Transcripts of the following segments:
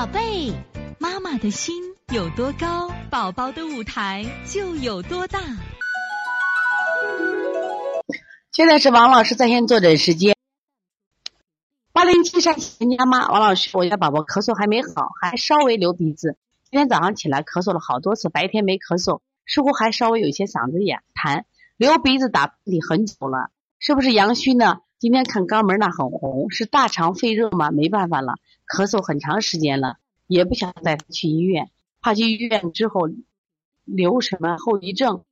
宝贝，妈妈的心有多高，宝宝的舞台就有多大。现在是王老师在线坐诊时间。八零七山西家妈，王老师，我家宝宝咳嗽还没好，还稍微流鼻子。今天早上起来咳嗽了好多次，白天没咳嗽，似乎还稍微有些嗓子眼痰，流鼻子打喷嚏很久了，是不是阳虚呢？今天看肛门那很红，是大肠肺热吗？没办法了，咳嗽很长时间了，也不想带他去医院，怕去医院之后留什么后遗症。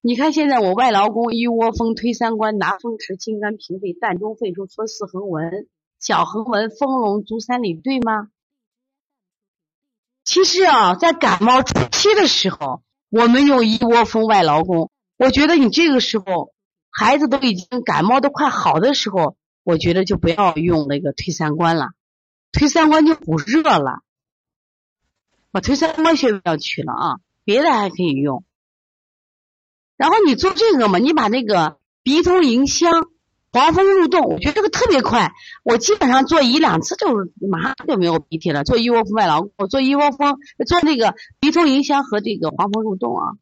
你看现在我外劳宫一窝蜂推三关拿风池清肝平肺膻中肺腧搓四横纹小横纹丰隆足三里对吗？其实啊，在感冒初期的时候，我们用一窝蜂外劳宫，我觉得你这个时候。孩子都已经感冒都快好的时候，我觉得就不要用那个推三关了，推三关就补热了，把推三关穴位要取了啊，别的还可以用。然后你做这个嘛，你把那个鼻通迎香、黄风入洞，我觉得这个特别快，我基本上做一两次就马上就没有鼻涕了。做一窝蜂外劳我做一窝蜂，做那个鼻通迎香和这个黄风入洞啊。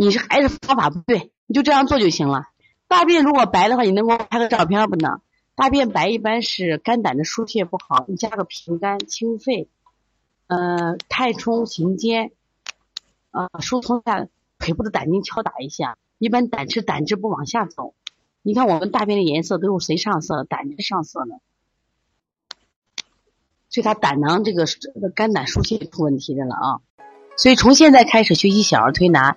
你是还是方法不对，你就这样做就行了。大便如果白的话，你能给我拍个照片不能？大便白一般是肝胆的疏泄不好，你加个平肝清肺，呃，太冲行间，啊，疏通下腿部的胆经，敲打一下。一般胆汁胆汁不往下走。你看我们大便的颜色都是谁上色？胆汁上色呢，所以他胆囊这个肝胆疏泄出问题的了啊。所以从现在开始学习小儿推拿。